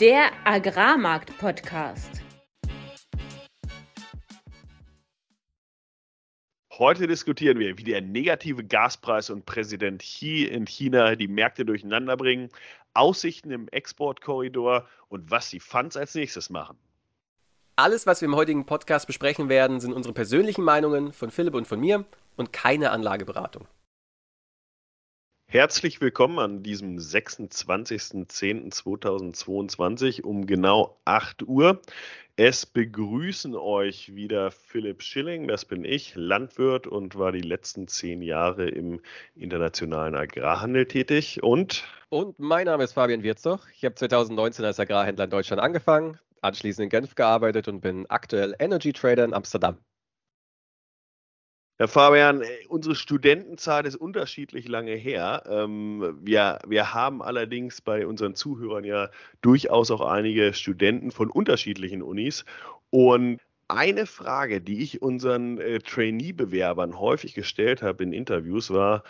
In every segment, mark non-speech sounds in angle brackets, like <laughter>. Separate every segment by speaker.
Speaker 1: Der Agrarmarkt-Podcast.
Speaker 2: Heute diskutieren wir, wie der negative Gaspreis und Präsident Xi in China die Märkte durcheinander bringen, Aussichten im Exportkorridor und was die Funds als nächstes machen.
Speaker 3: Alles, was wir im heutigen Podcast besprechen werden, sind unsere persönlichen Meinungen von Philipp und von mir und keine Anlageberatung.
Speaker 2: Herzlich willkommen an diesem 26.10.2022 um genau 8 Uhr. Es begrüßen euch wieder Philipp Schilling, das bin ich, Landwirt und war die letzten zehn Jahre im internationalen Agrarhandel tätig. Und?
Speaker 3: Und mein Name ist Fabian Wirzoch. Ich habe 2019 als Agrarhändler in Deutschland angefangen, anschließend in Genf gearbeitet und bin aktuell Energy Trader in Amsterdam.
Speaker 2: Herr Fabian, äh, unsere Studentenzeit ist unterschiedlich lange her. Ähm, wir, wir haben allerdings bei unseren Zuhörern ja durchaus auch einige Studenten von unterschiedlichen Unis. Und eine Frage, die ich unseren äh, Trainee-Bewerbern häufig gestellt habe in Interviews, war,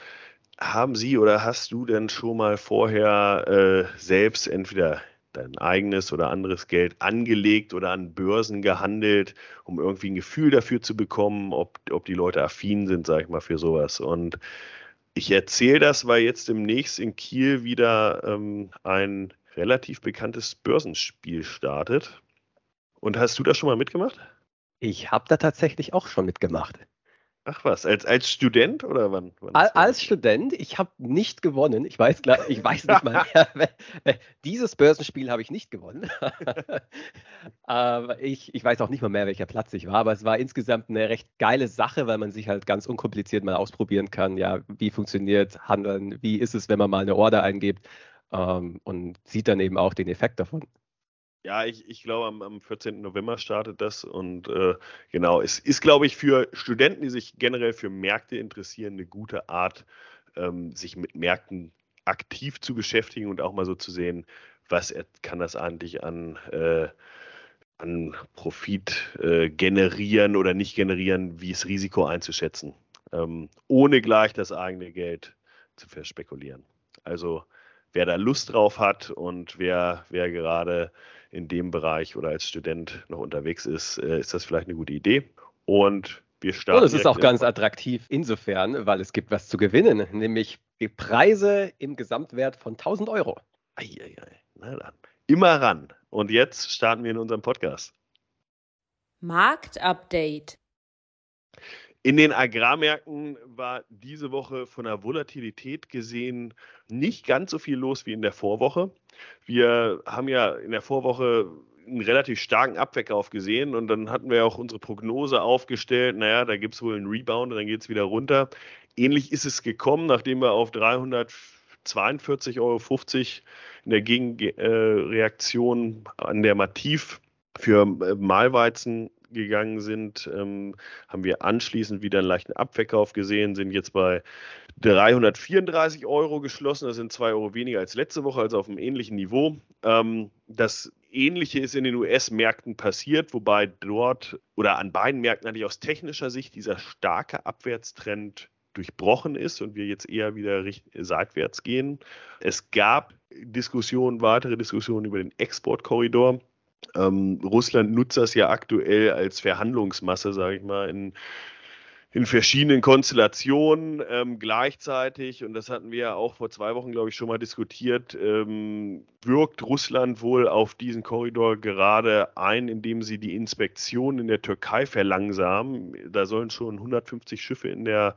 Speaker 2: haben Sie oder hast du denn schon mal vorher äh, selbst entweder dein eigenes oder anderes Geld angelegt oder an Börsen gehandelt, um irgendwie ein Gefühl dafür zu bekommen, ob, ob die Leute affin sind, sag ich mal, für sowas. Und ich erzähle das, weil jetzt demnächst in Kiel wieder ähm, ein relativ bekanntes Börsenspiel startet. Und hast du das schon mal mitgemacht?
Speaker 3: Ich habe da tatsächlich auch schon mitgemacht.
Speaker 2: Ach was, als, als Student oder wann? wann
Speaker 3: als Student, ich habe nicht gewonnen. Ich weiß, ich weiß nicht mal <laughs> mehr. Dieses Börsenspiel habe ich nicht gewonnen. <laughs> aber ich, ich weiß auch nicht mal mehr, welcher Platz ich war. Aber es war insgesamt eine recht geile Sache, weil man sich halt ganz unkompliziert mal ausprobieren kann. Ja, wie funktioniert Handeln? Wie ist es, wenn man mal eine Order eingibt? Ähm, und sieht dann eben auch den Effekt davon.
Speaker 2: Ja, ich, ich glaube, am, am 14. November startet das und äh, genau, es ist, glaube ich, für Studenten, die sich generell für Märkte interessieren, eine gute Art, ähm, sich mit Märkten aktiv zu beschäftigen und auch mal so zu sehen, was kann das eigentlich an, äh, an Profit äh, generieren oder nicht generieren, wie ist Risiko einzuschätzen, ähm, ohne gleich das eigene Geld zu verspekulieren. Also wer da Lust drauf hat und wer, wer gerade in dem Bereich oder als Student noch unterwegs ist, äh, ist das vielleicht eine gute Idee. Und wir starten.
Speaker 3: Und es ist auch ganz attraktiv insofern, weil es gibt was zu gewinnen, nämlich die Preise im Gesamtwert von 1000 Euro.
Speaker 2: Eieiei, na dann. Immer ran. Und jetzt starten wir in unserem Podcast.
Speaker 1: Marktupdate.
Speaker 2: In den Agrarmärkten war diese Woche von der Volatilität gesehen nicht ganz so viel los wie in der Vorwoche. Wir haben ja in der Vorwoche einen relativ starken Abverkauf gesehen und dann hatten wir auch unsere Prognose aufgestellt, naja, da gibt es wohl einen Rebound und dann geht es wieder runter. Ähnlich ist es gekommen, nachdem wir auf 342,50 Euro in der Gegenreaktion an der Mativ für äh, Mahlweizen gegangen sind, ähm, haben wir anschließend wieder einen leichten Abverkauf gesehen, sind jetzt bei 334 Euro geschlossen. Das sind 2 Euro weniger als letzte Woche, also auf einem ähnlichen Niveau. Ähm, das Ähnliche ist in den US-Märkten passiert, wobei dort oder an beiden Märkten eigentlich aus technischer Sicht dieser starke Abwärtstrend durchbrochen ist und wir jetzt eher wieder seitwärts gehen. Es gab Diskussionen, weitere Diskussionen über den Exportkorridor. Ähm, Russland nutzt das ja aktuell als Verhandlungsmasse, sage ich mal, in, in verschiedenen Konstellationen ähm, gleichzeitig. Und das hatten wir ja auch vor zwei Wochen, glaube ich, schon mal diskutiert. Ähm, wirkt Russland wohl auf diesen Korridor gerade ein, indem sie die Inspektion in der Türkei verlangsamen? Da sollen schon 150 Schiffe in der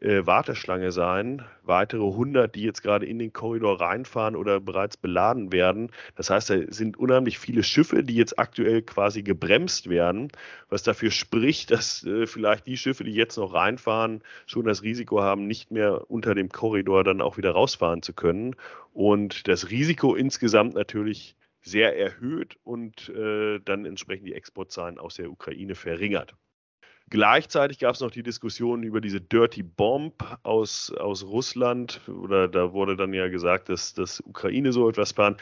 Speaker 2: äh, Warteschlange sein. Weitere 100, die jetzt gerade in den Korridor reinfahren oder bereits beladen werden. Das heißt, da sind unheimlich viele Schiffe, die jetzt aktuell quasi gebremst werden, was dafür spricht, dass äh, vielleicht die Schiffe, die jetzt noch reinfahren, schon das Risiko haben, nicht mehr unter dem Korridor dann auch wieder rausfahren zu können. Und das Risiko insgesamt natürlich sehr erhöht und äh, dann entsprechend die Exportzahlen aus der Ukraine verringert. Gleichzeitig gab es noch die Diskussion über diese Dirty Bomb aus, aus Russland. Oder da wurde dann ja gesagt, dass, dass Ukraine so etwas plant.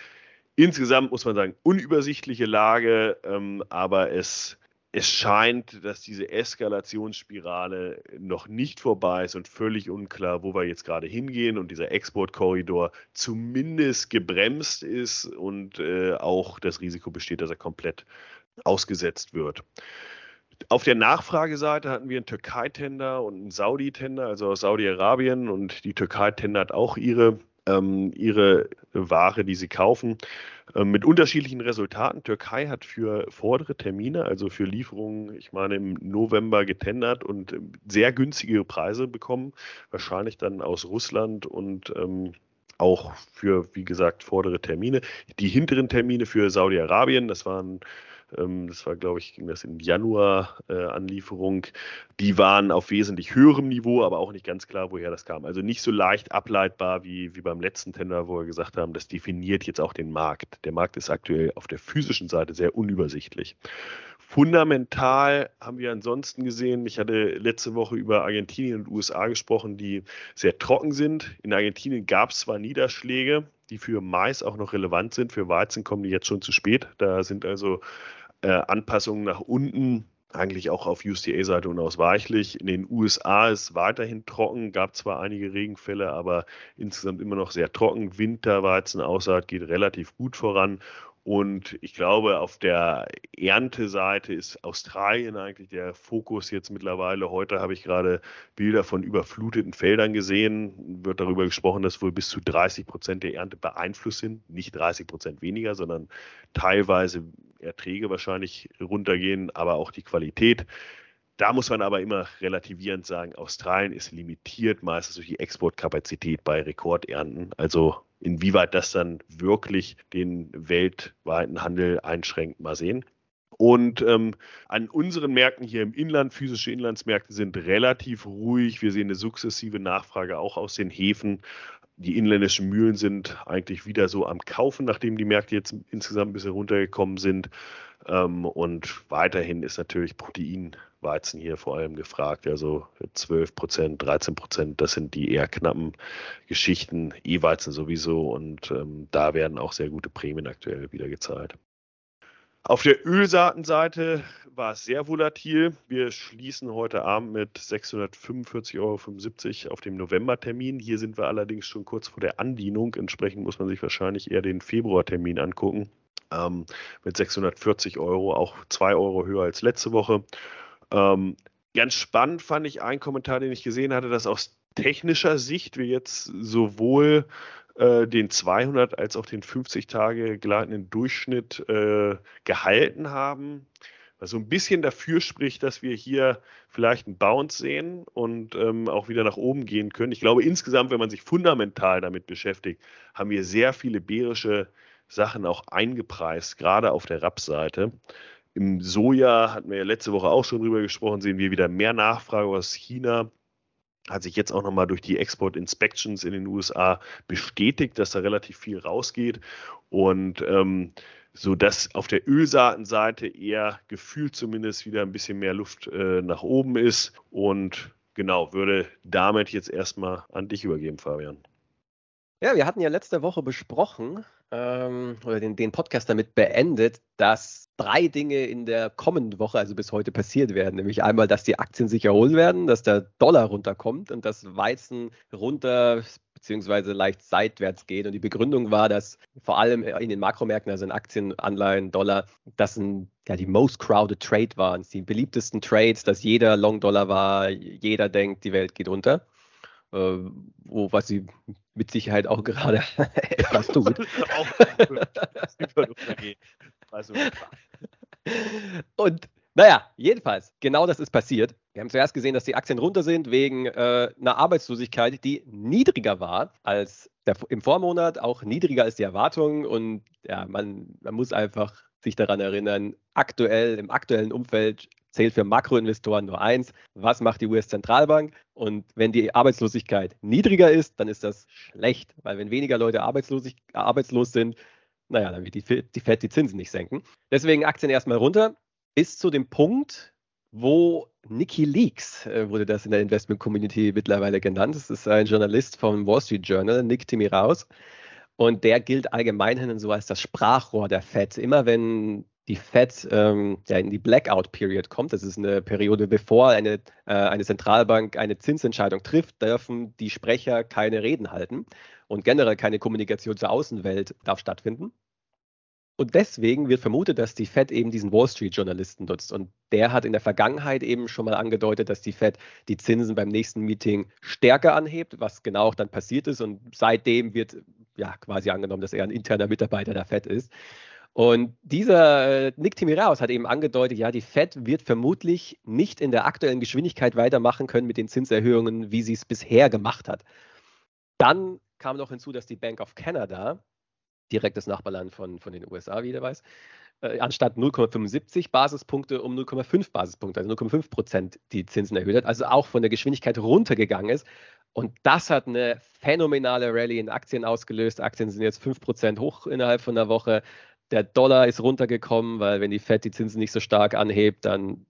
Speaker 2: Insgesamt muss man sagen, unübersichtliche Lage, ähm, aber es es scheint, dass diese Eskalationsspirale noch nicht vorbei ist und völlig unklar, wo wir jetzt gerade hingehen und dieser Exportkorridor zumindest gebremst ist und äh, auch das Risiko besteht, dass er komplett ausgesetzt wird. Auf der Nachfrageseite hatten wir einen Türkei-Tender und einen Saudi-Tender, also aus Saudi-Arabien und die Türkei tendert auch ihre ähm, ihre Ware, die sie kaufen, ähm, mit unterschiedlichen Resultaten. Türkei hat für vordere Termine, also für Lieferungen, ich meine im November getendert und ähm, sehr günstige Preise bekommen, wahrscheinlich dann aus Russland und ähm, auch für, wie gesagt, vordere Termine. Die hinteren Termine für Saudi-Arabien, das waren das war, glaube ich, ging das in Januar äh, Anlieferung. Die waren auf wesentlich höherem Niveau, aber auch nicht ganz klar, woher das kam. Also nicht so leicht ableitbar wie, wie beim letzten Tender, wo wir gesagt haben, das definiert jetzt auch den Markt. Der Markt ist aktuell auf der physischen Seite sehr unübersichtlich. Fundamental haben wir ansonsten gesehen, ich hatte letzte Woche über Argentinien und USA gesprochen, die sehr trocken sind. In Argentinien gab es zwar Niederschläge, die für Mais auch noch relevant sind, für Weizen kommen die jetzt schon zu spät. Da sind also äh, Anpassungen nach unten eigentlich auch auf USDA-Seite unausweichlich. In den USA ist weiterhin trocken, gab zwar einige Regenfälle, aber insgesamt immer noch sehr trocken. Winterweizenaussaat geht relativ gut voran und ich glaube, auf der Ernteseite ist Australien eigentlich der Fokus jetzt mittlerweile. Heute habe ich gerade Bilder von überfluteten Feldern gesehen. Wird darüber gesprochen, dass wohl bis zu 30 Prozent der Ernte beeinflusst sind. Nicht 30 Prozent weniger, sondern teilweise Erträge wahrscheinlich runtergehen, aber auch die Qualität. Da muss man aber immer relativierend sagen, Australien ist limitiert meistens durch die Exportkapazität bei Rekordernten. Also inwieweit das dann wirklich den weltweiten Handel einschränkt, mal sehen. Und ähm, an unseren Märkten hier im Inland, physische Inlandsmärkte sind relativ ruhig. Wir sehen eine sukzessive Nachfrage auch aus den Häfen. Die inländischen Mühlen sind eigentlich wieder so am Kaufen, nachdem die Märkte jetzt insgesamt ein bisschen runtergekommen sind. Ähm, und weiterhin ist natürlich Proteinweizen hier vor allem gefragt. Also 12 Prozent, 13 Prozent, das sind die eher knappen Geschichten. E-Weizen sowieso. Und ähm, da werden auch sehr gute Prämien aktuell wieder gezahlt. Auf der Ölsaatenseite war es sehr volatil. Wir schließen heute Abend mit 645,75 Euro auf dem Novembertermin. Hier sind wir allerdings schon kurz vor der Andienung. Entsprechend muss man sich wahrscheinlich eher den Februartermin angucken ähm, mit 640 Euro, auch 2 Euro höher als letzte Woche. Ähm, ganz spannend fand ich einen Kommentar, den ich gesehen hatte, dass aus technischer Sicht wir jetzt sowohl äh, den 200 als auch den 50 Tage gleitenden Durchschnitt äh, gehalten haben was so ein bisschen dafür spricht, dass wir hier vielleicht einen Bounce sehen und ähm, auch wieder nach oben gehen können. Ich glaube, insgesamt, wenn man sich fundamental damit beschäftigt, haben wir sehr viele bärische Sachen auch eingepreist, gerade auf der Rapsseite. Im Soja hatten wir ja letzte Woche auch schon drüber gesprochen, sehen wir wieder mehr Nachfrage aus China. Hat sich jetzt auch nochmal durch die Export Inspections in den USA bestätigt, dass da relativ viel rausgeht. Und ähm, so dass auf der Ölsaatenseite eher gefühlt zumindest wieder ein bisschen mehr Luft äh, nach oben ist. Und genau, würde damit jetzt erstmal an dich übergeben, Fabian.
Speaker 3: Ja, wir hatten ja letzte Woche besprochen ähm, oder den, den Podcast damit beendet, dass drei Dinge in der kommenden Woche, also bis heute, passiert werden. Nämlich einmal, dass die Aktien sich erholen werden, dass der Dollar runterkommt und das Weizen runter beziehungsweise leicht seitwärts geht. Und die Begründung war, dass vor allem in den Makromärkten, also in Aktien, Anleihen, Dollar, das ein, ja, die most crowded Trade waren, die beliebtesten Trades, dass jeder Long Dollar war, jeder denkt, die Welt geht unter. Äh, wo was sie mit Sicherheit auch gerade <laughs> etwas tut. also. Und naja, jedenfalls, genau das ist passiert. Wir haben zuerst gesehen, dass die Aktien runter sind wegen äh, einer Arbeitslosigkeit, die niedriger war als der, im Vormonat, auch niedriger als die Erwartungen. Und ja, man, man muss einfach sich daran erinnern, aktuell, im aktuellen Umfeld zählt für Makroinvestoren nur eins. Was macht die US-Zentralbank? Und wenn die Arbeitslosigkeit niedriger ist, dann ist das schlecht, weil wenn weniger Leute arbeitslos, sind, naja, dann wird die, die Fed die Zinsen nicht senken. Deswegen Aktien erstmal runter, bis zu dem Punkt, wo Nicky Leaks, äh, wurde das in der Investment Community mittlerweile genannt. Das ist ein Journalist vom Wall Street Journal, Nick Timmy raus. Und der gilt allgemeinhin so als das Sprachrohr der Fed. Immer wenn die Fed ähm, ja, in die Blackout-Period kommt. Das ist eine Periode, bevor eine, äh, eine Zentralbank eine Zinsentscheidung trifft, dürfen die Sprecher keine Reden halten und generell keine Kommunikation zur Außenwelt darf stattfinden. Und deswegen wird vermutet, dass die Fed eben diesen Wall Street-Journalisten nutzt. Und der hat in der Vergangenheit eben schon mal angedeutet, dass die Fed die Zinsen beim nächsten Meeting stärker anhebt, was genau auch dann passiert ist. Und seitdem wird ja quasi angenommen, dass er ein interner Mitarbeiter der Fed ist. Und dieser äh, Nick Timiraos hat eben angedeutet, ja, die Fed wird vermutlich nicht in der aktuellen Geschwindigkeit weitermachen können mit den Zinserhöhungen, wie sie es bisher gemacht hat. Dann kam noch hinzu, dass die Bank of Canada direktes Nachbarland von, von den USA, wie der weiß, äh, anstatt 0,75 Basispunkte um 0,5 Basispunkte, also 0,5 Prozent die Zinsen erhöht hat, also auch von der Geschwindigkeit runtergegangen ist. Und das hat eine phänomenale Rallye in Aktien ausgelöst. Aktien sind jetzt 5 Prozent hoch innerhalb von einer Woche. Der Dollar ist runtergekommen, weil wenn die Fed die Zinsen nicht so stark anhebt, dann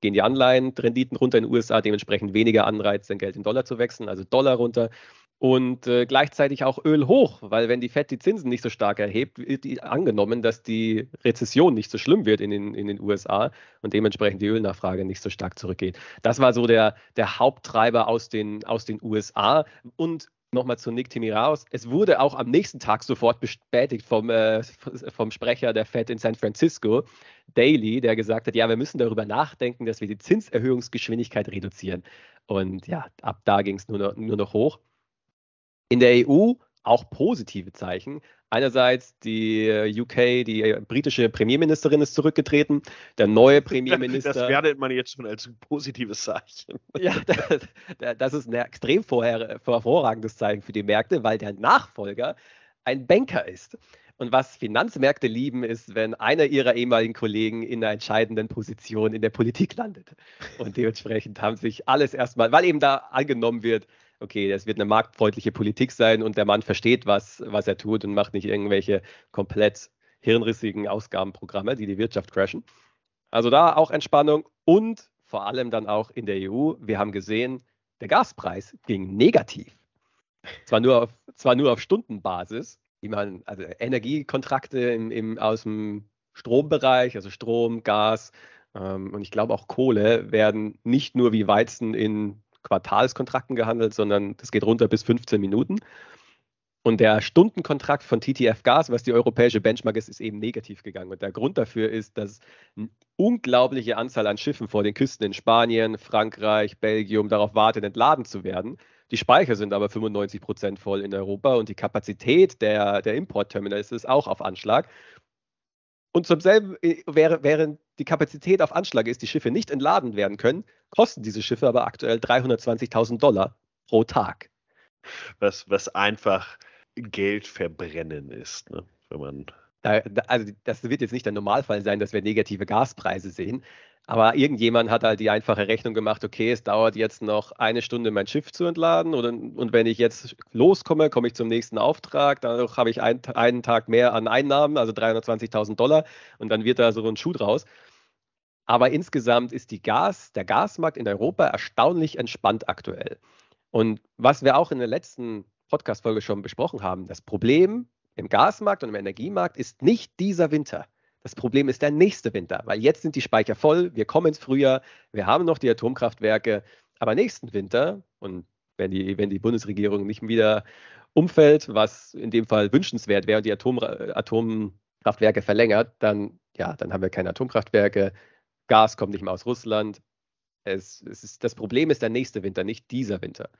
Speaker 3: gehen die Anleihen-Renditen runter in den USA, dementsprechend weniger Anreiz, sein Geld in Dollar zu wechseln, also Dollar runter und äh, gleichzeitig auch Öl hoch, weil wenn die FED die Zinsen nicht so stark erhebt, wird angenommen, dass die Rezession nicht so schlimm wird in den, in den USA und dementsprechend die Ölnachfrage nicht so stark zurückgeht. Das war so der, der Haupttreiber aus den, aus den USA und nochmal zu Nick Timiraos. Es wurde auch am nächsten Tag sofort bestätigt vom, äh, vom Sprecher der Fed in San Francisco, Daly, der gesagt hat, ja, wir müssen darüber nachdenken, dass wir die Zinserhöhungsgeschwindigkeit reduzieren. Und ja, ab da ging es nur noch, nur noch hoch. In der EU auch positive Zeichen. Einerseits die äh, UK, die britische Premierministerin ist zurückgetreten. Der neue <laughs> Premierminister.
Speaker 2: Das wertet man jetzt schon als ein positives Zeichen. <laughs>
Speaker 3: Ja, das, das ist ein extrem hervorragendes Zeichen für die Märkte, weil der Nachfolger ein Banker ist. Und was Finanzmärkte lieben, ist, wenn einer ihrer ehemaligen Kollegen in einer entscheidenden Position in der Politik landet. Und dementsprechend haben sich alles erstmal, weil eben da angenommen wird, okay, das wird eine marktfreundliche Politik sein und der Mann versteht, was, was er tut und macht nicht irgendwelche komplett hirnrissigen Ausgabenprogramme, die die Wirtschaft crashen. Also da auch Entspannung und vor allem dann auch in der EU. Wir haben gesehen, der Gaspreis ging negativ. Zwar nur auf, zwar nur auf Stundenbasis, wie man, also Energiekontrakte im, im, aus dem Strombereich, also Strom, Gas ähm, und ich glaube auch Kohle, werden nicht nur wie Weizen in Quartalskontrakten gehandelt, sondern das geht runter bis 15 Minuten. Und der Stundenkontrakt von TTF Gas, was die europäische Benchmark ist, ist eben negativ gegangen. Und der Grund dafür ist, dass eine unglaubliche Anzahl an Schiffen vor den Küsten in Spanien, Frankreich, Belgien darauf wartet, entladen zu werden. Die Speicher sind aber 95 Prozent voll in Europa und die Kapazität der, der Importterminals ist auch auf Anschlag. Und zum selben, äh, während die Kapazität auf Anschlag ist, die Schiffe nicht entladen werden können, kosten diese Schiffe aber aktuell 320.000 Dollar pro Tag.
Speaker 2: Was, was einfach Geld verbrennen ist, ne? wenn man.
Speaker 3: Da, also das wird jetzt nicht der Normalfall sein, dass wir negative Gaspreise sehen. Aber irgendjemand hat halt die einfache Rechnung gemacht, okay, es dauert jetzt noch eine Stunde, mein Schiff zu entladen. Und, und wenn ich jetzt loskomme, komme ich zum nächsten Auftrag. Dadurch habe ich ein, einen Tag mehr an Einnahmen, also 320.000 Dollar. Und dann wird da so ein Schuh draus. Aber insgesamt ist Gas, der Gasmarkt in Europa erstaunlich entspannt aktuell. Und was wir auch in der letzten Podcast-Folge schon besprochen haben, das Problem im Gasmarkt und im Energiemarkt ist nicht dieser Winter. Das Problem ist der nächste Winter, weil jetzt sind die Speicher voll, wir kommen ins Frühjahr, wir haben noch die Atomkraftwerke, aber nächsten Winter, und wenn die, wenn die Bundesregierung nicht wieder umfällt, was in dem Fall wünschenswert wäre und die Atom, Atomkraftwerke verlängert, dann, ja, dann haben wir keine Atomkraftwerke, Gas kommt nicht mehr aus Russland. Es, es ist, das Problem ist der nächste Winter, nicht dieser Winter.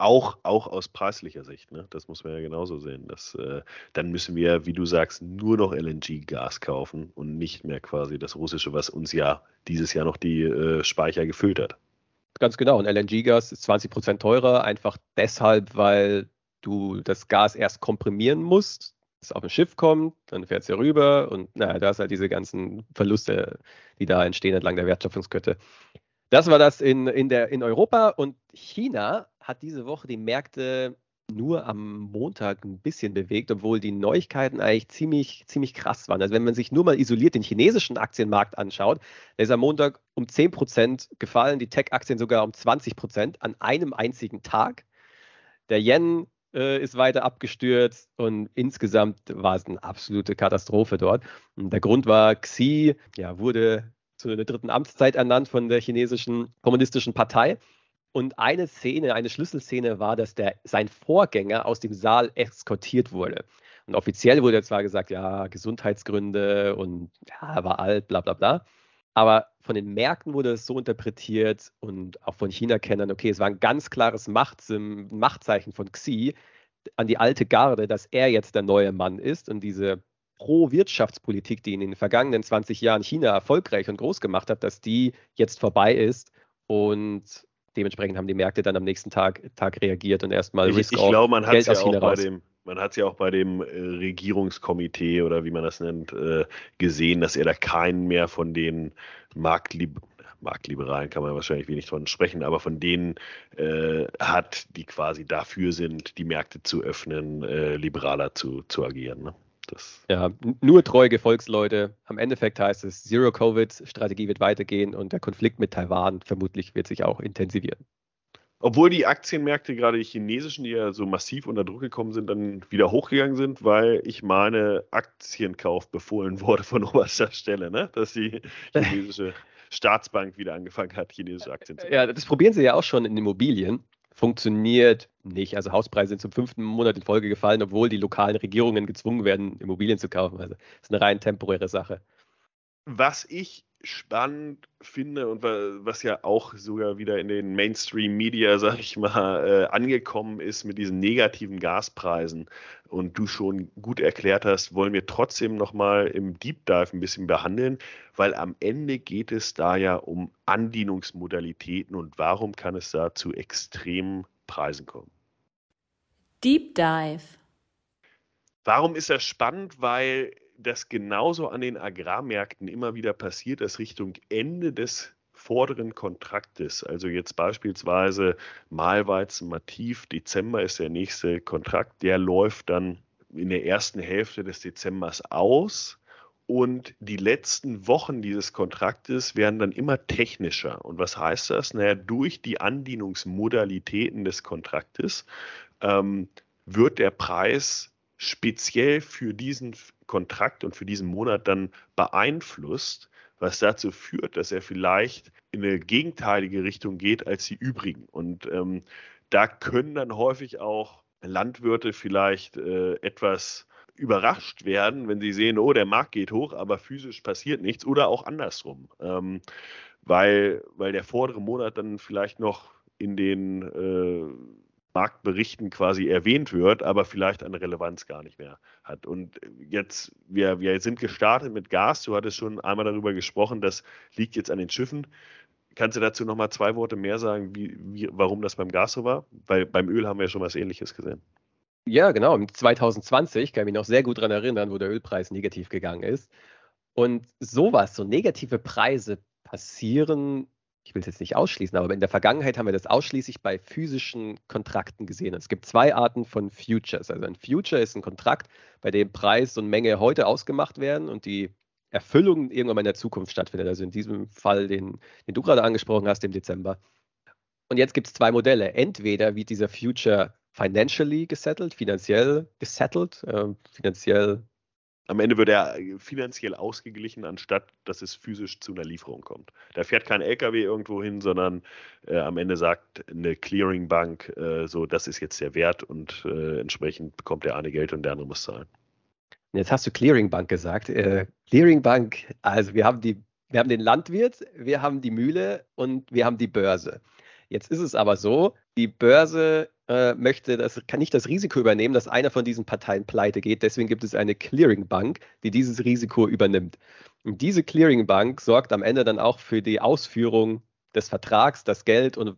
Speaker 2: Auch, auch aus preislicher Sicht, ne? das muss man ja genauso sehen. Dass, äh, dann müssen wir, wie du sagst, nur noch LNG-Gas kaufen und nicht mehr quasi das russische, was uns ja dieses Jahr noch die äh, Speicher gefüllt hat.
Speaker 3: Ganz genau. Und LNG-Gas ist 20 Prozent teurer, einfach deshalb, weil du das Gas erst komprimieren musst, es auf ein Schiff kommt, dann fährt es ja rüber und naja, da ist halt diese ganzen Verluste, die da entstehen entlang der Wertschöpfungskette. Das war das in, in, der, in Europa und China hat diese Woche die Märkte nur am Montag ein bisschen bewegt, obwohl die Neuigkeiten eigentlich ziemlich, ziemlich krass waren. Also wenn man sich nur mal isoliert den chinesischen Aktienmarkt anschaut, der ist am Montag um 10% gefallen, die Tech-Aktien sogar um 20% an einem einzigen Tag. Der Yen äh, ist weiter abgestürzt und insgesamt war es eine absolute Katastrophe dort. Und der Grund war, Xi ja, wurde zu einer dritten Amtszeit ernannt von der chinesischen kommunistischen Partei. Und eine Szene, eine Schlüsselszene war, dass der, sein Vorgänger aus dem Saal eskortiert wurde. Und offiziell wurde zwar gesagt, ja, Gesundheitsgründe und ja, er war alt, bla bla bla. Aber von den Märkten wurde es so interpretiert und auch von China-Kennern, okay, es war ein ganz klares Machtzeichen von Xi an die alte Garde, dass er jetzt der neue Mann ist und diese Pro-Wirtschaftspolitik, die in den vergangenen 20 Jahren China erfolgreich und groß gemacht hat, dass die jetzt vorbei ist und dementsprechend haben die Märkte dann am nächsten Tag, Tag reagiert und erstmal
Speaker 2: Risk ich, ich glaube, man hat es ja auch bei dem, man hat es ja auch bei dem äh, Regierungskomitee oder wie man das nennt, äh, gesehen, dass er da keinen mehr von den Marktlieb Marktliberalen kann man wahrscheinlich wenig von sprechen, aber von denen äh, hat, die quasi dafür sind, die Märkte zu öffnen, liberaler zu, zu agieren. Ne?
Speaker 3: Das ja, nur treue Gefolgsleute. Am Endeffekt heißt es, Zero-Covid-Strategie wird weitergehen und der Konflikt mit Taiwan vermutlich wird sich auch intensivieren.
Speaker 2: Obwohl die Aktienmärkte, gerade die chinesischen, die ja so massiv unter Druck gekommen sind, dann wieder hochgegangen sind, weil ich meine, Aktienkauf befohlen <laughs> wurde von oberster Stelle, ne? dass die <laughs> chinesische Staatsbank wieder angefangen hat, chinesische Aktien zu kaufen.
Speaker 3: Ja, das probieren sie ja auch schon in Immobilien. Funktioniert nicht. Also Hauspreise sind zum fünften Monat in Folge gefallen, obwohl die lokalen Regierungen gezwungen werden, Immobilien zu kaufen. Also das ist eine rein temporäre Sache.
Speaker 2: Was ich spannend finde und was ja auch sogar wieder in den Mainstream-Media, sag ich mal, äh, angekommen ist mit diesen negativen Gaspreisen und du schon gut erklärt hast, wollen wir trotzdem nochmal im Deep Dive ein bisschen behandeln, weil am Ende geht es da ja um Andienungsmodalitäten und warum kann es da zu extremen Preisen kommen.
Speaker 1: Deep Dive.
Speaker 2: Warum ist das spannend? Weil das genauso an den Agrarmärkten immer wieder passiert, dass Richtung Ende des vorderen Kontraktes, also jetzt beispielsweise Malweizen Mativ, Dezember ist der nächste Kontrakt, der läuft dann in der ersten Hälfte des Dezembers aus und die letzten Wochen dieses Kontraktes werden dann immer technischer. Und was heißt das? Naja, durch die Andienungsmodalitäten des Kontraktes ähm, wird der Preis speziell für diesen Kontrakt und für diesen Monat dann beeinflusst, was dazu führt, dass er vielleicht in eine gegenteilige Richtung geht als die übrigen. Und ähm, da können dann häufig auch Landwirte vielleicht äh, etwas überrascht werden, wenn sie sehen, oh, der Markt geht hoch, aber physisch passiert nichts oder auch andersrum, ähm, weil, weil der vordere Monat dann vielleicht noch in den äh, Marktberichten quasi erwähnt wird, aber vielleicht eine Relevanz gar nicht mehr hat. Und jetzt, wir, wir sind gestartet mit Gas. Du hattest schon einmal darüber gesprochen, das liegt jetzt an den Schiffen. Kannst du dazu nochmal zwei Worte mehr sagen, wie, wie, warum das beim Gas so war? Weil beim Öl haben wir ja schon was Ähnliches gesehen.
Speaker 3: Ja, genau. 2020 kann ich mich noch sehr gut daran erinnern, wo der Ölpreis negativ gegangen ist. Und sowas, so negative Preise passieren ich will es jetzt nicht ausschließen, aber in der Vergangenheit haben wir das ausschließlich bei physischen Kontrakten gesehen. Es gibt zwei Arten von Futures. Also ein Future ist ein Kontrakt, bei dem Preis und Menge heute ausgemacht werden und die Erfüllung irgendwann mal in der Zukunft stattfindet. Also in diesem Fall, den, den du gerade angesprochen hast, im Dezember. Und jetzt gibt es zwei Modelle. Entweder wird dieser Future financially gesettelt, finanziell gesettelt, äh, finanziell
Speaker 2: am Ende wird er finanziell ausgeglichen, anstatt dass es physisch zu einer Lieferung kommt. Da fährt kein LKW irgendwo hin, sondern äh, am Ende sagt eine Clearingbank, äh, so, das ist jetzt der Wert und äh, entsprechend bekommt der eine Geld und der andere muss zahlen.
Speaker 3: Jetzt hast du Clearingbank gesagt. Äh, Clearingbank, also wir haben die, wir haben den Landwirt, wir haben die Mühle und wir haben die Börse. Jetzt ist es aber so, die Börse äh, möchte das, kann nicht das Risiko übernehmen, dass einer von diesen Parteien pleite geht. Deswegen gibt es eine Clearingbank, die dieses Risiko übernimmt. Und diese Clearingbank sorgt am Ende dann auch für die Ausführung des Vertrags, dass Geld und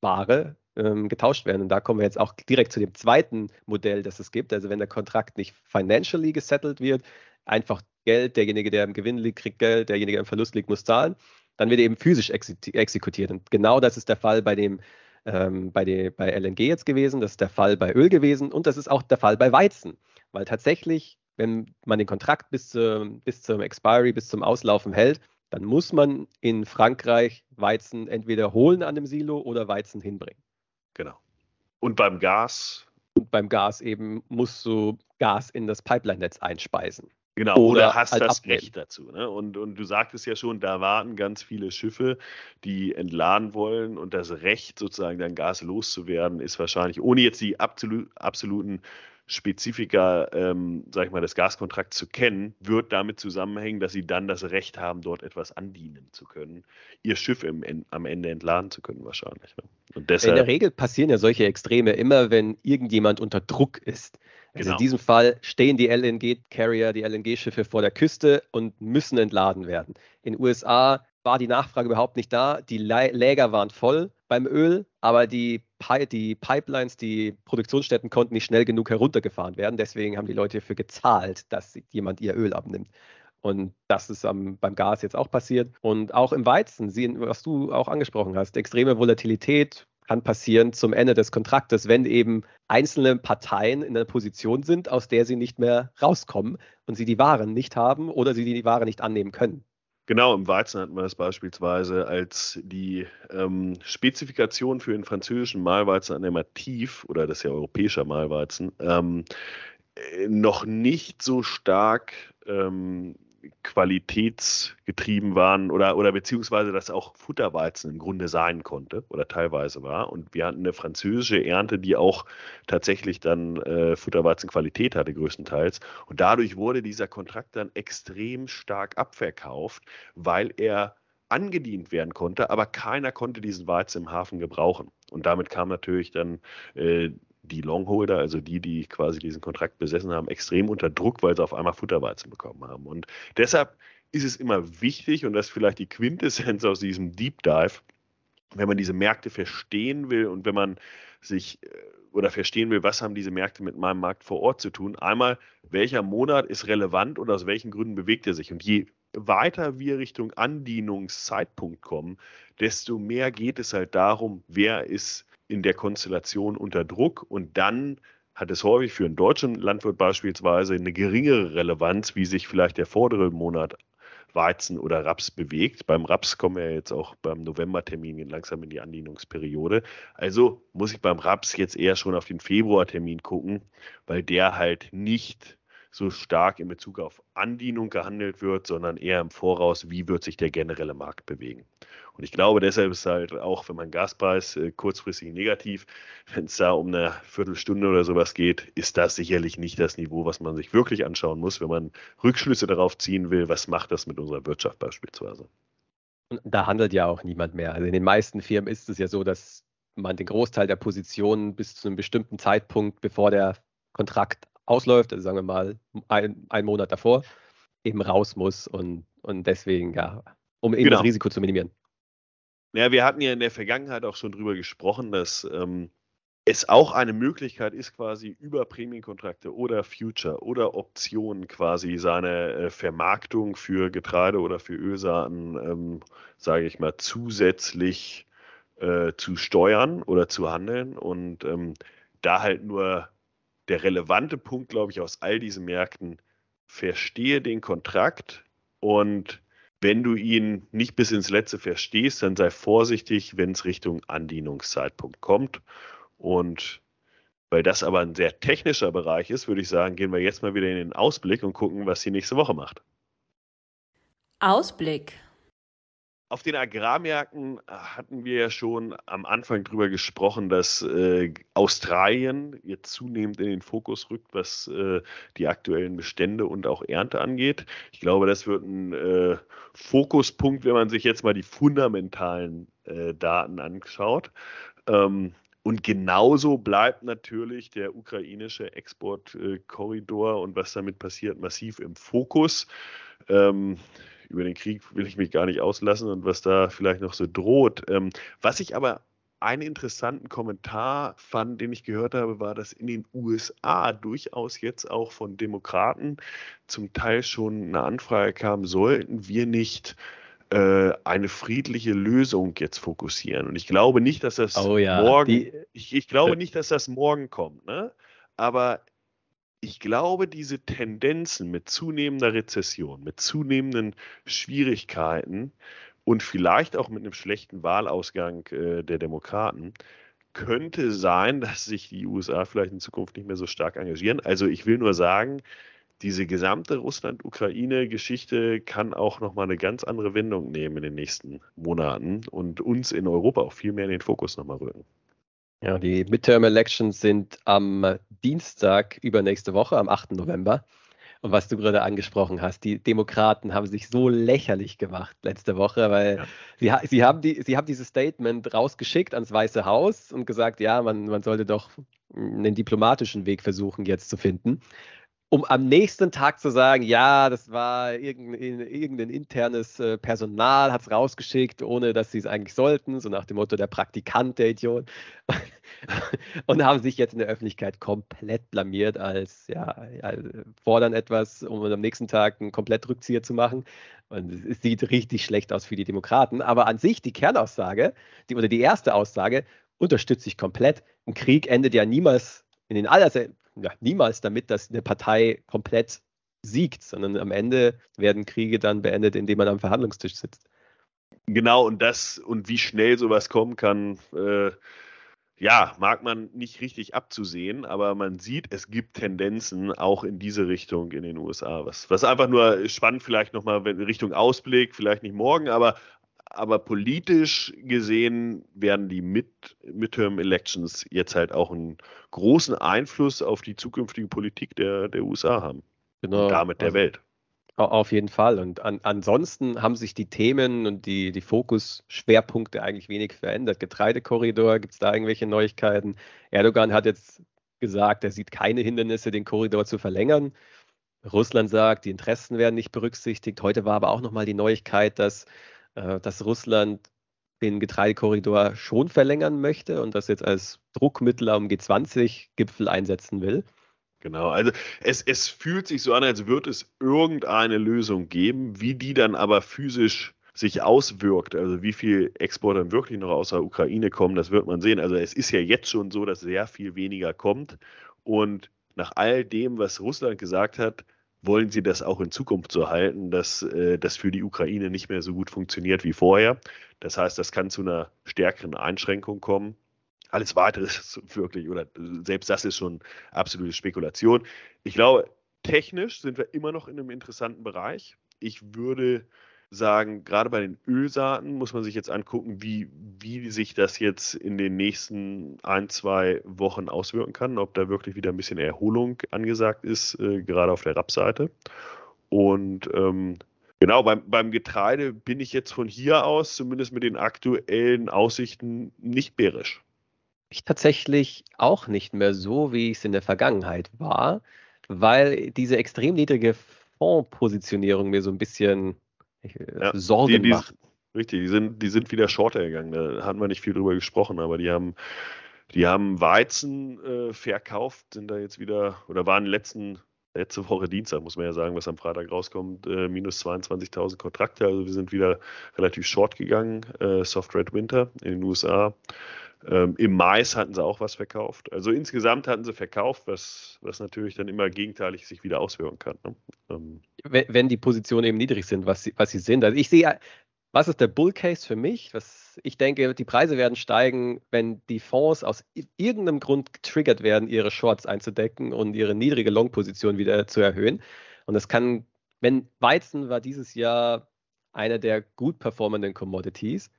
Speaker 3: Ware ähm, getauscht werden. Und da kommen wir jetzt auch direkt zu dem zweiten Modell, das es gibt. Also wenn der Kontrakt nicht financially gesettelt wird, einfach Geld, derjenige, der im Gewinn liegt, kriegt Geld, derjenige, der im Verlust liegt, muss zahlen, dann wird eben physisch exekutiert. Und genau das ist der Fall bei dem ähm, bei, die, bei LNG jetzt gewesen, das ist der Fall bei Öl gewesen und das ist auch der Fall bei Weizen. Weil tatsächlich, wenn man den Kontrakt bis, zu, bis zum Expiry, bis zum Auslaufen hält, dann muss man in Frankreich Weizen entweder holen an dem Silo oder Weizen hinbringen.
Speaker 2: Genau. Und beim Gas
Speaker 3: Und beim Gas eben musst du Gas in das Pipeline-Netz einspeisen.
Speaker 2: Genau, oder, oder hast halt das abnehmen. Recht dazu. Ne? Und, und du sagtest ja schon, da warten ganz viele Schiffe, die entladen wollen und das Recht, sozusagen dann Gas loszuwerden, ist wahrscheinlich, ohne jetzt die absolut, absoluten Spezifika, ähm, sag ich mal, des Gaskontrakts zu kennen, wird damit zusammenhängen, dass sie dann das Recht haben, dort etwas andienen zu können, ihr Schiff im, am Ende entladen zu können, wahrscheinlich. Ne?
Speaker 3: Und deshalb, In der Regel passieren ja solche Extreme immer, wenn irgendjemand unter Druck ist. Also genau. in diesem Fall stehen die LNG-Carrier, die LNG-Schiffe vor der Küste und müssen entladen werden. In den USA war die Nachfrage überhaupt nicht da. Die Läger waren voll beim Öl, aber die, Pi die Pipelines, die Produktionsstätten konnten nicht schnell genug heruntergefahren werden. Deswegen haben die Leute dafür gezahlt, dass jemand ihr Öl abnimmt. Und das ist am, beim Gas jetzt auch passiert. Und auch im Weizen, was du auch angesprochen hast, extreme Volatilität, kann passieren zum Ende des Kontraktes, wenn eben einzelne Parteien in einer Position sind, aus der sie nicht mehr rauskommen und sie die Waren nicht haben oder sie die Ware nicht annehmen können.
Speaker 2: Genau, im Weizen hatten wir das beispielsweise, als die ähm, Spezifikation für den französischen Mahlweizen an der Mativ, oder das ist ja europäischer Mahlweizen, ähm, äh, noch nicht so stark ähm, qualitätsgetrieben waren oder, oder beziehungsweise dass auch Futterweizen im Grunde sein konnte oder teilweise war. Und wir hatten eine französische Ernte, die auch tatsächlich dann äh, Futterweizenqualität hatte, größtenteils. Und dadurch wurde dieser Kontrakt dann extrem stark abverkauft, weil er angedient werden konnte, aber keiner konnte diesen Weizen im Hafen gebrauchen. Und damit kam natürlich dann äh, die Longholder, also die, die quasi diesen Kontrakt besessen haben, extrem unter Druck, weil sie auf einmal Futterweizen bekommen haben. Und deshalb ist es immer wichtig, und das ist vielleicht die Quintessenz aus diesem Deep Dive, wenn man diese Märkte verstehen will und wenn man sich äh, oder verstehen will, was haben diese Märkte mit meinem Markt vor Ort zu tun. Einmal, welcher Monat ist relevant und aus welchen Gründen bewegt er sich. Und je weiter wir Richtung Andienungszeitpunkt kommen, desto mehr geht es halt darum, wer ist in der Konstellation unter Druck und dann hat es häufig für einen deutschen Landwirt beispielsweise eine geringere Relevanz, wie sich vielleicht der vordere Monat Weizen oder Raps bewegt. Beim Raps kommen wir jetzt auch beim Novembertermin langsam in die Andienungsperiode. Also muss ich beim Raps jetzt eher schon auf den Februartermin gucken, weil der halt nicht so stark in Bezug auf Andienung gehandelt wird, sondern eher im Voraus, wie wird sich der generelle Markt bewegen. Und ich glaube, deshalb ist halt auch, wenn man Gaspreis äh, kurzfristig negativ, wenn es da um eine Viertelstunde oder sowas geht, ist das sicherlich nicht das Niveau, was man sich wirklich anschauen muss, wenn man Rückschlüsse darauf ziehen will, was macht das mit unserer Wirtschaft beispielsweise.
Speaker 3: Und da handelt ja auch niemand mehr. Also in den meisten Firmen ist es ja so, dass man den Großteil der Positionen bis zu einem bestimmten Zeitpunkt, bevor der Kontrakt ausläuft, also sagen wir mal ein, einen Monat davor, eben raus muss und, und deswegen, ja, um eben genau. das Risiko zu minimieren.
Speaker 2: Ja, wir hatten ja in der Vergangenheit auch schon drüber gesprochen, dass ähm, es auch eine Möglichkeit ist, quasi über Prämienkontrakte oder Future oder Optionen quasi seine äh, Vermarktung für Getreide oder für Ölsaaten, ähm, sage ich mal, zusätzlich äh, zu steuern oder zu handeln. Und ähm, da halt nur der relevante Punkt, glaube ich, aus all diesen Märkten, verstehe den Kontrakt und wenn du ihn nicht bis ins Letzte verstehst, dann sei vorsichtig, wenn es Richtung Andienungszeitpunkt kommt. Und weil das aber ein sehr technischer Bereich ist, würde ich sagen, gehen wir jetzt mal wieder in den Ausblick und gucken, was die nächste Woche macht.
Speaker 1: Ausblick.
Speaker 2: Auf den Agrarmärkten hatten wir ja schon am Anfang darüber gesprochen, dass äh, Australien jetzt zunehmend in den Fokus rückt, was äh, die aktuellen Bestände und auch Ernte angeht. Ich glaube, das wird ein äh, Fokuspunkt, wenn man sich jetzt mal die fundamentalen äh, Daten anschaut. Ähm, und genauso bleibt natürlich der ukrainische Exportkorridor und was damit passiert massiv im Fokus. Ähm, über den Krieg will ich mich gar nicht auslassen und was da vielleicht noch so droht. Ähm, was ich aber einen interessanten Kommentar fand, den ich gehört habe, war, dass in den USA durchaus jetzt auch von Demokraten zum Teil schon eine Anfrage kam, sollten wir nicht äh, eine friedliche Lösung jetzt fokussieren. Und ich glaube nicht, dass das oh ja, morgen, die, ich, ich, glaube nicht, dass das morgen kommt, ne? Aber ich glaube, diese Tendenzen mit zunehmender Rezession, mit zunehmenden Schwierigkeiten und vielleicht auch mit einem schlechten Wahlausgang äh, der Demokraten, könnte sein, <laughs> dass sich die USA vielleicht in Zukunft nicht mehr so stark engagieren. Also ich will nur sagen, diese gesamte Russland-Ukraine-Geschichte kann auch nochmal eine ganz andere Wendung nehmen in den nächsten Monaten und uns in Europa auch viel mehr in den Fokus nochmal rücken.
Speaker 3: Ja, die Midterm Elections sind am Dienstag übernächste Woche, am 8. November. Und was du gerade angesprochen hast, die Demokraten haben sich so lächerlich gemacht letzte Woche, weil ja. sie, sie, haben die, sie haben dieses Statement rausgeschickt ans Weiße Haus und gesagt, ja, man, man sollte doch einen diplomatischen Weg versuchen jetzt zu finden um am nächsten Tag zu sagen, ja, das war irgendein, irgendein internes äh, Personal, hat es rausgeschickt, ohne dass sie es eigentlich sollten, so nach dem Motto der Praktikant, der Idiot. <laughs> und haben sich jetzt in der Öffentlichkeit komplett blamiert, als ja, fordern etwas, um am nächsten Tag einen komplett Rückzieher zu machen. Und es sieht richtig schlecht aus für die Demokraten. Aber an sich die Kernaussage, die, oder die erste Aussage, unterstütze ich komplett. Ein Krieg endet ja niemals in den allerselben ja, niemals damit, dass eine Partei komplett siegt, sondern am Ende werden Kriege dann beendet, indem man am Verhandlungstisch sitzt.
Speaker 2: Genau, und das und wie schnell sowas kommen kann, äh, ja, mag man nicht richtig abzusehen, aber man sieht, es gibt Tendenzen auch in diese Richtung in den USA. Was, was einfach nur spannend vielleicht nochmal in Richtung Ausblick, vielleicht nicht morgen, aber aber politisch gesehen werden die Mid Midterm Elections jetzt halt auch einen großen Einfluss auf die zukünftige Politik der, der USA haben. Genau. Und damit der also, Welt.
Speaker 3: Auf jeden Fall. Und an, ansonsten haben sich die Themen und die, die Fokusschwerpunkte eigentlich wenig verändert. Getreidekorridor, gibt es da irgendwelche Neuigkeiten? Erdogan hat jetzt gesagt, er sieht keine Hindernisse, den Korridor zu verlängern. Russland sagt, die Interessen werden nicht berücksichtigt. Heute war aber auch nochmal die Neuigkeit, dass dass Russland den Getreidekorridor schon verlängern möchte und das jetzt als Druckmittel am G20-Gipfel einsetzen will.
Speaker 2: Genau, also es, es fühlt sich so an, als würde es irgendeine Lösung geben, wie die dann aber physisch sich auswirkt, also wie viel Export dann wirklich noch aus der Ukraine kommen, das wird man sehen. Also es ist ja jetzt schon so, dass sehr viel weniger kommt und nach all dem, was Russland gesagt hat, wollen sie das auch in Zukunft so halten, dass äh, das für die Ukraine nicht mehr so gut funktioniert wie vorher. Das heißt, das kann zu einer stärkeren Einschränkung kommen. Alles weitere <laughs> ist wirklich, oder selbst das ist schon absolute Spekulation. Ich glaube, technisch sind wir immer noch in einem interessanten Bereich. Ich würde sagen, gerade bei den Ölsaaten muss man sich jetzt angucken, wie, wie sich das jetzt in den nächsten ein, zwei Wochen auswirken kann, ob da wirklich wieder ein bisschen Erholung angesagt ist, äh, gerade auf der Rapseite. Und ähm, genau, beim, beim Getreide bin ich jetzt von hier aus, zumindest mit den aktuellen Aussichten, nicht bärisch.
Speaker 3: Ich tatsächlich auch nicht mehr so, wie ich es in der Vergangenheit war, weil diese extrem niedrige Fondspositionierung mir so ein bisschen ja, Sorgen die, die, macht.
Speaker 2: Richtig, die sind, die sind wieder shorter gegangen. Da hatten wir nicht viel drüber gesprochen, aber die haben, die haben Weizen äh, verkauft, sind da jetzt wieder, oder waren letzten, letzte Woche Dienstag, muss man ja sagen, was am Freitag rauskommt, äh, minus 22.000 Kontrakte. Also wir sind wieder relativ short gegangen, äh, Soft Red Winter in den USA. Ähm, Im Mais hatten sie auch was verkauft. Also insgesamt hatten sie verkauft, was, was natürlich dann immer gegenteilig sich wieder auswirken kann. Ne?
Speaker 3: Ähm. Wenn, wenn, die Positionen eben niedrig sind, was sie, was sie sind. Also ich sehe, was ist der Bull Case für mich? Was, ich denke, die Preise werden steigen, wenn die Fonds aus irgendeinem Grund getriggert werden, ihre Shorts einzudecken und ihre niedrige Long-Position wieder zu erhöhen. Und das kann, wenn Weizen war dieses Jahr einer der gut performenden Commodities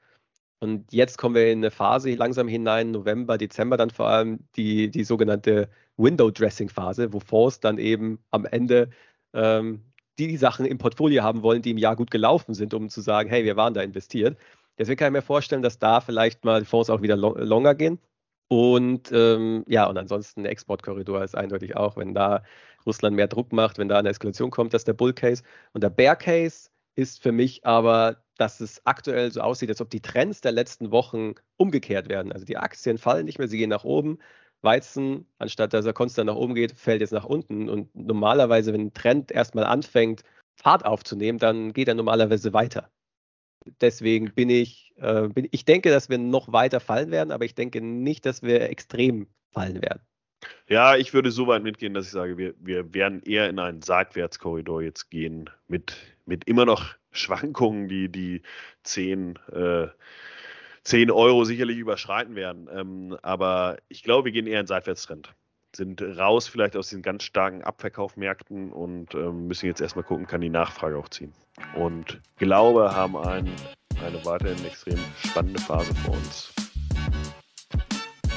Speaker 3: und jetzt kommen wir in eine Phase langsam hinein, November, Dezember dann vor allem, die, die sogenannte Window-Dressing-Phase, wo Fonds dann eben am Ende ähm, die Sachen im Portfolio haben wollen, die im Jahr gut gelaufen sind, um zu sagen, hey, wir waren da investiert. Deswegen kann ich mir vorstellen, dass da vielleicht mal Fonds auch wieder long, longer gehen. Und ähm, ja, und ansonsten der Exportkorridor ist eindeutig auch, wenn da Russland mehr Druck macht, wenn da eine Eskalation kommt, das ist der Bull Case. Und der Bear Case ist für mich aber dass es aktuell so aussieht, als ob die Trends der letzten Wochen umgekehrt werden. Also die Aktien fallen nicht mehr, sie gehen nach oben. Weizen, anstatt dass er konstant nach oben geht, fällt jetzt nach unten. Und normalerweise, wenn ein Trend erstmal anfängt, Fahrt aufzunehmen, dann geht er normalerweise weiter. Deswegen bin ich, äh, bin, ich denke, dass wir noch weiter fallen werden, aber ich denke nicht, dass wir extrem fallen werden.
Speaker 2: Ja, ich würde so weit mitgehen, dass ich sage, wir, wir werden eher in einen Seitwärtskorridor jetzt gehen, mit, mit immer noch Schwankungen, die die 10, äh, 10 Euro sicherlich überschreiten werden. Ähm, aber ich glaube, wir gehen eher in Seitwärtstrend. Sind raus vielleicht aus diesen ganz starken Abverkaufmärkten und ähm, müssen jetzt erstmal gucken, kann die Nachfrage auch ziehen. Und glaube, haben ein, eine weiterhin extrem spannende Phase vor uns.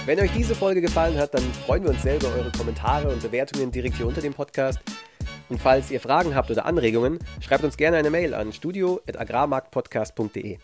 Speaker 3: Wenn euch diese Folge gefallen hat, dann freuen wir uns sehr über eure Kommentare und Bewertungen direkt hier unter dem Podcast. Und falls ihr Fragen habt oder Anregungen, schreibt uns gerne eine Mail an studio.agrarmarktpodcast.de.